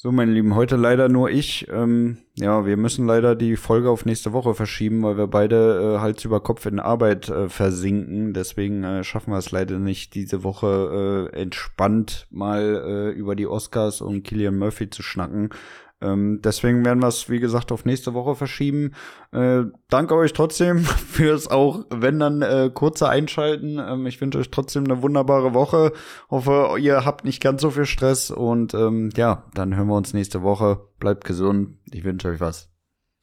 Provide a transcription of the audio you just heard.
So, meine Lieben, heute leider nur ich. Ähm, ja, wir müssen leider die Folge auf nächste Woche verschieben, weil wir beide äh, Hals über Kopf in Arbeit äh, versinken. Deswegen äh, schaffen wir es leider nicht, diese Woche äh, entspannt mal äh, über die Oscars und Killian Murphy zu schnacken. Ähm, deswegen werden wir es, wie gesagt, auf nächste Woche verschieben. Äh, danke euch trotzdem fürs auch, wenn dann äh, kurze Einschalten. Ähm, ich wünsche euch trotzdem eine wunderbare Woche. Hoffe, ihr habt nicht ganz so viel Stress und ähm, ja, dann hören wir uns nächste Woche. Bleibt gesund. Ich wünsche euch was.